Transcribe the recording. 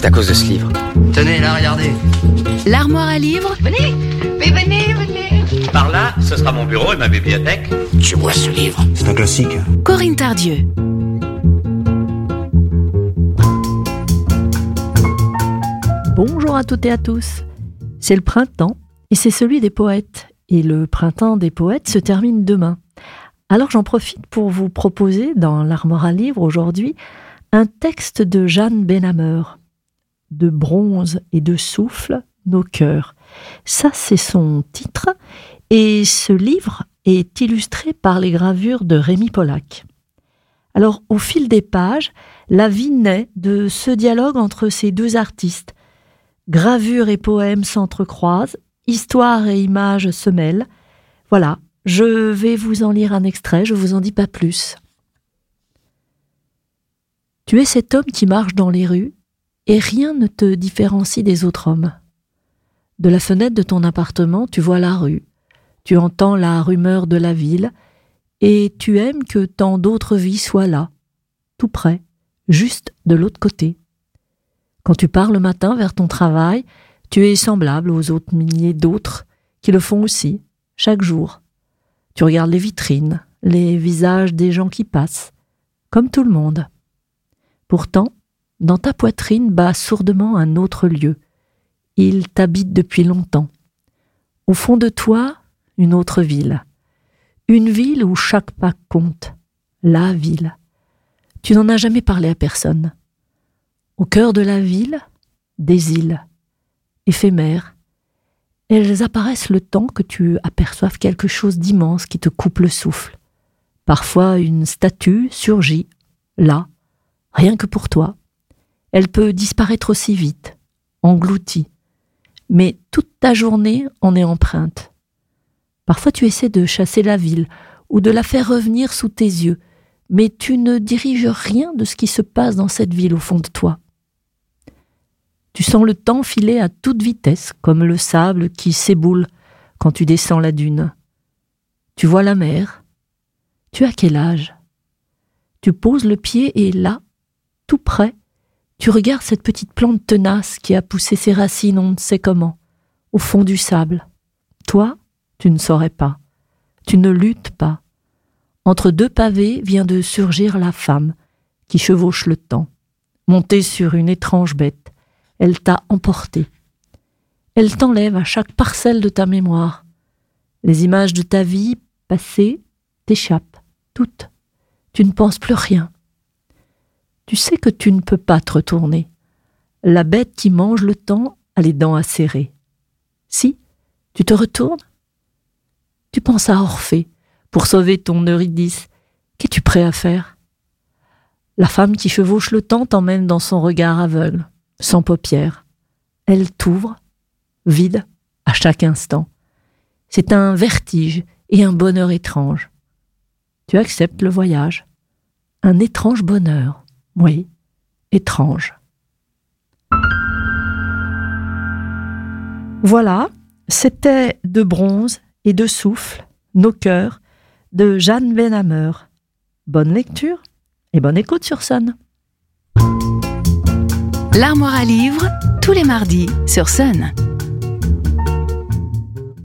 C'est à cause de ce livre. Tenez, là, regardez. L'armoire à livres Venez, mais venez, venez. Par là, ce sera mon bureau et ma bibliothèque. Tu vois ce livre? C'est un classique. Corinne Tardieu. Bonjour à toutes et à tous. C'est le printemps et c'est celui des poètes. Et le printemps des poètes se termine demain. Alors j'en profite pour vous proposer dans l'armoire à livres aujourd'hui un texte de Jeanne Benhammer. De bronze et de souffle, nos cœurs. Ça, c'est son titre. Et ce livre est illustré par les gravures de Rémi Pollack. Alors, au fil des pages, la vie naît de ce dialogue entre ces deux artistes. Gravure et poèmes s'entrecroisent, histoire et images se mêlent. Voilà, je vais vous en lire un extrait, je vous en dis pas plus. Tu es cet homme qui marche dans les rues, et rien ne te différencie des autres hommes. De la fenêtre de ton appartement, tu vois la rue, tu entends la rumeur de la ville, et tu aimes que tant d'autres vies soient là, tout près, juste de l'autre côté. Quand tu pars le matin vers ton travail, tu es semblable aux autres milliers d'autres qui le font aussi, chaque jour. Tu regardes les vitrines, les visages des gens qui passent, comme tout le monde. Pourtant, dans ta poitrine bat sourdement un autre lieu. Il t'habite depuis longtemps. Au fond de toi, une autre ville. Une ville où chaque pas compte. La ville. Tu n'en as jamais parlé à personne. Au cœur de la ville, des îles, éphémères. Elles apparaissent le temps que tu aperçoives quelque chose d'immense qui te coupe le souffle. Parfois une statue surgit, là, rien que pour toi. Elle peut disparaître aussi vite, engloutie, mais toute ta journée en est empreinte. Parfois tu essaies de chasser la ville ou de la faire revenir sous tes yeux, mais tu ne diriges rien de ce qui se passe dans cette ville au fond de toi. Tu sens le temps filer à toute vitesse, comme le sable qui s'éboule quand tu descends la dune. Tu vois la mer. Tu as quel âge? Tu poses le pied et là, tout près, tu regardes cette petite plante tenace qui a poussé ses racines on ne sait comment, au fond du sable. Toi, tu ne saurais pas. Tu ne luttes pas. Entre deux pavés vient de surgir la femme qui chevauche le temps, montée sur une étrange bête. Elle t'a emporté. Elle t'enlève à chaque parcelle de ta mémoire. Les images de ta vie passée t'échappent, toutes. Tu ne penses plus rien tu sais que tu ne peux pas te retourner. La bête qui mange le temps a les dents acérées. Si, tu te retournes? Tu penses à Orphée pour sauver ton Eurydice. Qu'es-tu prêt à faire? La femme qui chevauche le temps t'emmène dans son regard aveugle, sans paupières. Elle t'ouvre, vide, à chaque instant. C'est un vertige et un bonheur étrange. Tu acceptes le voyage. Un étrange bonheur. Oui, étrange. Voilà, c'était De bronze et de souffle, Nos cœurs, de Jeanne Benhammer. Bonne lecture et bonne écoute sur Sun. L'armoire à livres, tous les mardis sur Sun.